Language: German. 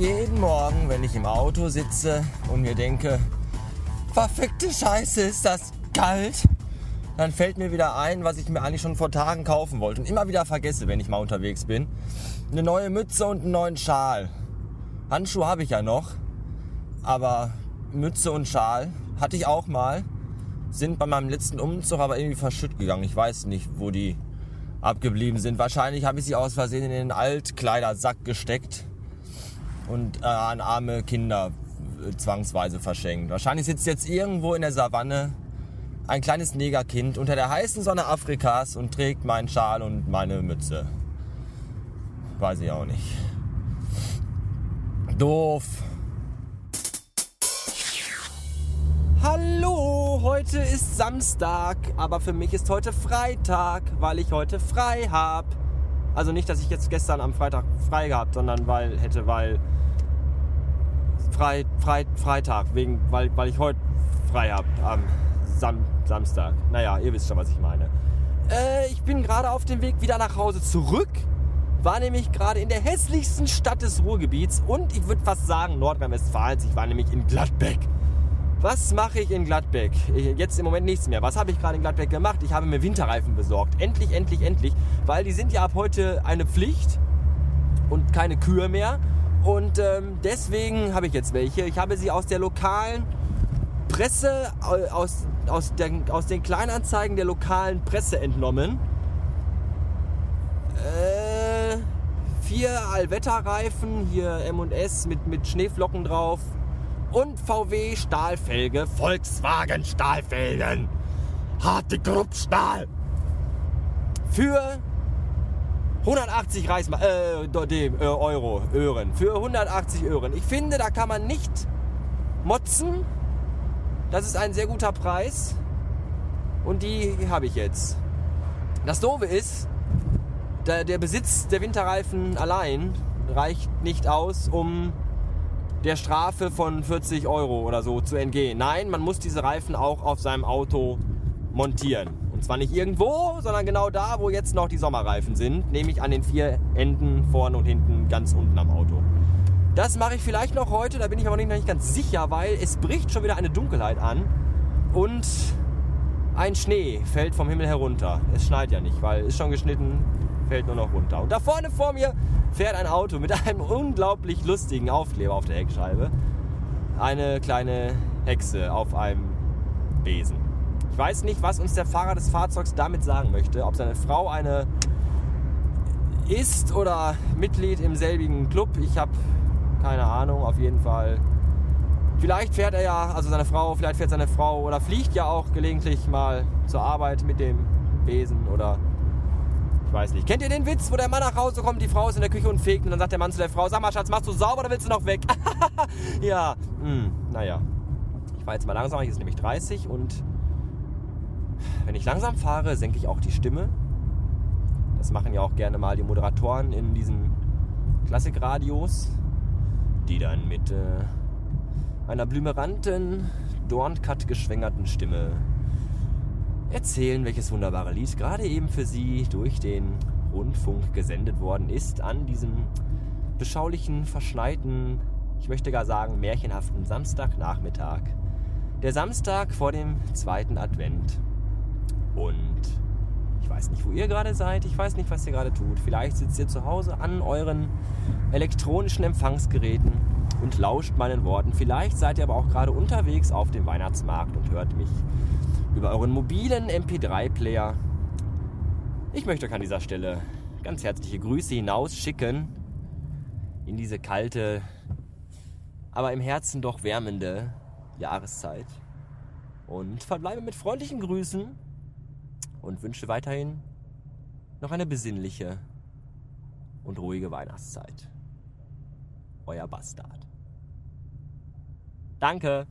Jeden Morgen, wenn ich im Auto sitze und mir denke, verfickte Scheiße, ist das kalt, dann fällt mir wieder ein, was ich mir eigentlich schon vor Tagen kaufen wollte und immer wieder vergesse, wenn ich mal unterwegs bin. Eine neue Mütze und einen neuen Schal. Handschuhe habe ich ja noch, aber Mütze und Schal hatte ich auch mal. Sind bei meinem letzten Umzug aber irgendwie verschütt gegangen. Ich weiß nicht, wo die abgeblieben sind. Wahrscheinlich habe ich sie aus Versehen in den Altkleidersack gesteckt und äh, an arme Kinder äh, zwangsweise verschenkt. Wahrscheinlich sitzt jetzt irgendwo in der Savanne ein kleines Negerkind unter der heißen Sonne Afrikas und trägt meinen Schal und meine Mütze. Weiß ich auch nicht. Doof. Hallo, heute ist Samstag, aber für mich ist heute Freitag, weil ich heute frei habe. Also nicht, dass ich jetzt gestern am Freitag frei gehabt, sondern weil hätte, weil frei, frei, Freitag, wegen, weil, weil ich heute frei habe am Sam, Samstag. Naja, ihr wisst schon, was ich meine. Äh, ich bin gerade auf dem Weg wieder nach Hause zurück. War nämlich gerade in der hässlichsten Stadt des Ruhrgebiets und ich würde fast sagen Nordrhein-Westfalens. Ich war nämlich in Gladbeck. Was mache ich in Gladbeck? Jetzt im Moment nichts mehr. Was habe ich gerade in Gladbeck gemacht? Ich habe mir Winterreifen besorgt. Endlich, endlich, endlich. Weil die sind ja ab heute eine Pflicht und keine Kühe mehr. Und ähm, deswegen habe ich jetzt welche. Ich habe sie aus der lokalen Presse, aus, aus, der, aus den Kleinanzeigen der lokalen Presse entnommen. Äh, vier Allwetterreifen, hier M&S mit, mit Schneeflocken drauf und VW Stahlfelge, Volkswagen Stahlfelgen, harte Gruppstahl für 180 Reisma äh, äh, Euro, Öhren, für 180 Öhren. Ich finde, da kann man nicht motzen. Das ist ein sehr guter Preis und die habe ich jetzt. Das Doofe ist, der, der Besitz der Winterreifen allein reicht nicht aus, um der Strafe von 40 Euro oder so zu entgehen. Nein, man muss diese Reifen auch auf seinem Auto montieren. Und zwar nicht irgendwo, sondern genau da, wo jetzt noch die Sommerreifen sind, nämlich an den vier Enden vorne und hinten ganz unten am Auto. Das mache ich vielleicht noch heute, da bin ich aber noch nicht ganz sicher, weil es bricht schon wieder eine Dunkelheit an und ein Schnee fällt vom Himmel herunter. Es schneit ja nicht, weil es ist schon geschnitten, fällt nur noch runter. Und da vorne vor mir fährt ein Auto mit einem unglaublich lustigen Aufkleber auf der Heckscheibe. Eine kleine Hexe auf einem Besen. Ich weiß nicht, was uns der Fahrer des Fahrzeugs damit sagen möchte. Ob seine Frau eine ist oder Mitglied im selbigen Club. Ich habe keine Ahnung. Auf jeden Fall. Vielleicht fährt er ja, also seine Frau, vielleicht fährt seine Frau oder fliegt ja auch gelegentlich mal zur Arbeit mit dem Besen oder ich weiß nicht. Kennt ihr den Witz, wo der Mann nach Hause kommt, die Frau ist in der Küche und fegt und dann sagt der Mann zu der Frau, sag mal Schatz, machst du sauber oder willst du noch weg? ja, hm, naja. Ich fahre jetzt mal langsam, hier ist nämlich 30 und wenn ich langsam fahre, senke ich auch die Stimme. Das machen ja auch gerne mal die Moderatoren in diesen Klassikradios, die dann mit äh, einer blümeranten, Dorncut geschwängerten Stimme erzählen, welches wunderbare Lied gerade eben für Sie durch den Rundfunk gesendet worden ist an diesem beschaulichen, verschneiten, ich möchte gar sagen märchenhaften Samstagnachmittag. Der Samstag vor dem zweiten Advent. Und ich weiß nicht, wo ihr gerade seid, ich weiß nicht, was ihr gerade tut. Vielleicht sitzt ihr zu Hause an euren elektronischen Empfangsgeräten und lauscht meinen Worten. Vielleicht seid ihr aber auch gerade unterwegs auf dem Weihnachtsmarkt und hört mich über euren mobilen MP3-Player. Ich möchte euch an dieser Stelle ganz herzliche Grüße hinausschicken in diese kalte, aber im Herzen doch wärmende Jahreszeit. Und verbleibe mit freundlichen Grüßen und wünsche weiterhin noch eine besinnliche und ruhige Weihnachtszeit. Euer Bastard. Danke.